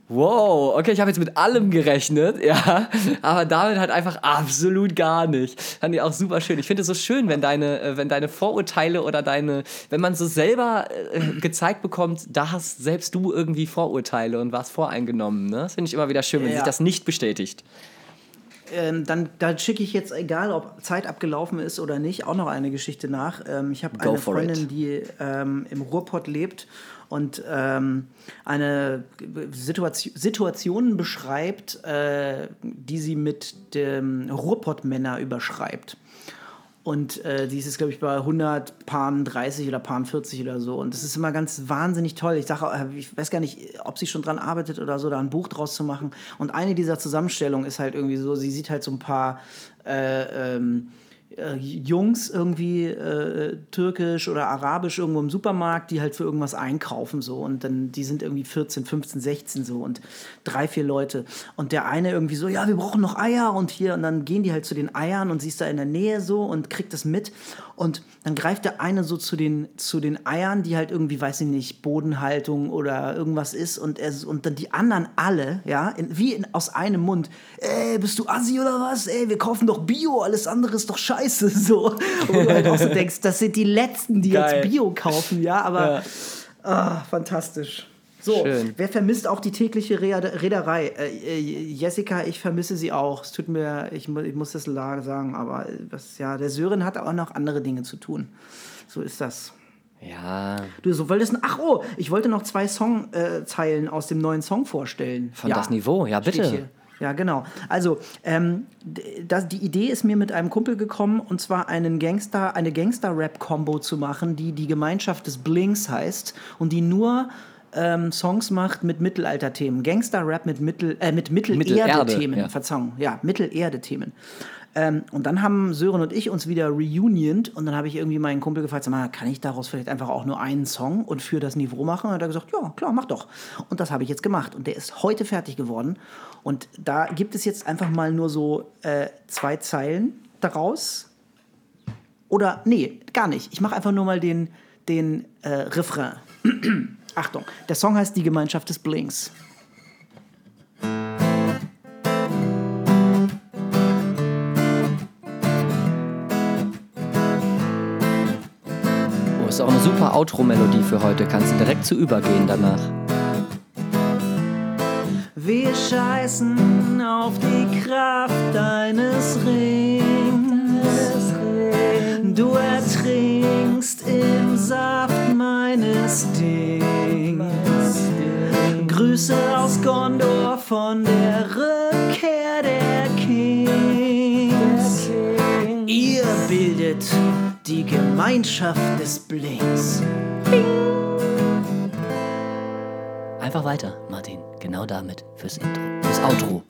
wow, okay, ich habe jetzt mit allem gerechnet, ja, aber damit halt einfach absolut gar nicht. Fand ich auch super schön. Ich finde es so schön, wenn deine, äh, wenn deine Vorurteile oder deine, wenn man so selber äh, gezeigt bekommt, da hast selbst du irgendwie Vorurteile und warst voreingenommen. Ne? Das finde ich immer wieder schön, wenn Ja. sich das nicht bestätigt. Ähm, dann, dann schicke ich jetzt, egal ob Zeit abgelaufen ist oder nicht, auch noch eine Geschichte nach. Ähm, ich habe eine Freundin, it. die ähm, im Ruhrpott lebt und ähm, eine Situation, Situationen beschreibt, äh, die sie mit dem Ruhrpott-Männer überschreibt. Und äh, die ist glaube ich, bei 100 Paaren 30 oder Paaren 40 oder so. Und das ist immer ganz wahnsinnig toll. Ich sage, äh, ich weiß gar nicht, ob sie schon dran arbeitet oder so, da ein Buch draus zu machen. Und eine dieser Zusammenstellungen ist halt irgendwie so, sie sieht halt so ein paar äh, ähm, äh, Jungs irgendwie äh, türkisch oder arabisch irgendwo im Supermarkt, die halt für irgendwas einkaufen so. Und dann die sind irgendwie 14, 15, 16 so. Und drei, vier Leute. Und der eine irgendwie so, ja, wir brauchen noch Eier und hier. Und dann gehen die halt zu den Eiern und sie ist da in der Nähe so und kriegt das mit und dann greift der eine so zu den, zu den Eiern, die halt irgendwie, weiß ich nicht, Bodenhaltung oder irgendwas ist und, er, und dann die anderen alle, ja, in, wie in, aus einem Mund, ey, bist du Assi oder was? Ey, wir kaufen doch Bio, alles andere ist doch scheiße, <laughs> so. Und du halt auch so <laughs> denkst, das sind die Letzten, die Geil. jetzt Bio kaufen, ja, aber Ja. ah, fantastisch. So, Schön. wer vermisst auch die tägliche Reeder- Reederei? Äh, äh, Jessica, ich vermisse sie auch. Es tut mir, ich, ich muss das sagen, aber was, ja, der Sören hat auch noch andere Dinge zu tun. So ist das. Ja, Du so wolltest, ach oh, ich wollte noch zwei Songzeilen äh, aus dem neuen Song vorstellen. von das Niveau, ja bitte. Ja, genau. Also, ähm, das, die Idee ist mir mit einem Kumpel gekommen, und zwar einen Gangster, eine Gangster-Rap-Kombo zu machen, die die Gemeinschaft des Blinks heißt und die nur ähm, Songs macht mit Mittelalter-Themen. Gangster-Rap mit, Mittel, äh, mit Mittelerde, Mittelerde-Themen. ja. Verzeihung, ja, Mittelerde-Themen. Ähm, und dann haben Sören und ich uns wieder reunioned und dann habe ich irgendwie meinen Kumpel gefragt, sag mal, kann ich daraus vielleicht einfach auch nur einen Song und für das Niveau machen? Und er hat gesagt, ja, klar, mach doch. Und das habe ich jetzt gemacht und der ist heute fertig geworden. Und da gibt es jetzt einfach mal nur so äh, zwei Zeilen daraus. Oder, nee, gar nicht. Ich mache einfach nur mal den, den äh, Refrain. Achtung, der Song heißt Die Gemeinschaft des Blinks. Oh, ist auch eine super Outro-Melodie für heute. Kannst du direkt zu übergehen danach. Wir scheißen auf die Kraft deines Rings. Du ertrinkst im Saft meines Dings. Grüße aus Gondor von der Rückkehr der Kings. Ihr bildet die Gemeinschaft des Blinks. Einfach weiter, Martin. Genau damit. Fürs Intro. Fürs Outro.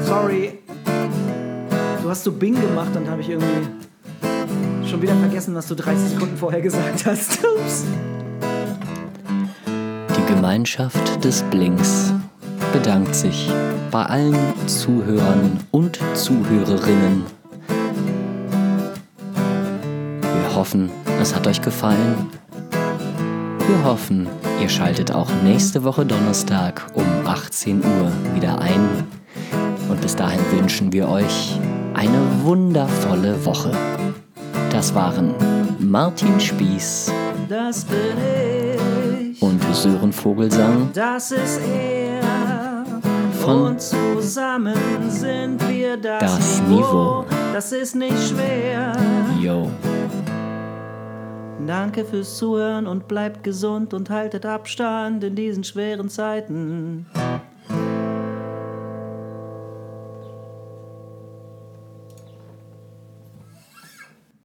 Sorry. Du hast so Bing gemacht, dann habe ich irgendwie schon wieder vergessen, was du 30 Sekunden vorher gesagt hast. <laughs> Ups. Gemeinschaft des Blinks bedankt sich bei allen Zuhörern und Zuhörerinnen. Wir hoffen, es hat euch gefallen. Wir hoffen, ihr schaltet auch nächste Woche Donnerstag um 18 Uhr wieder ein. Und bis dahin wünschen wir euch eine wundervolle Woche. Das waren Martin Spieß Das bin ich. Und Sören Vogelsang Das ist er. Von Und zusammen sind wir das, Das Niveau. Niveau. Das ist nicht schwer. Yo. Danke fürs Zuhören und bleibt gesund und haltet Abstand in diesen schweren Zeiten.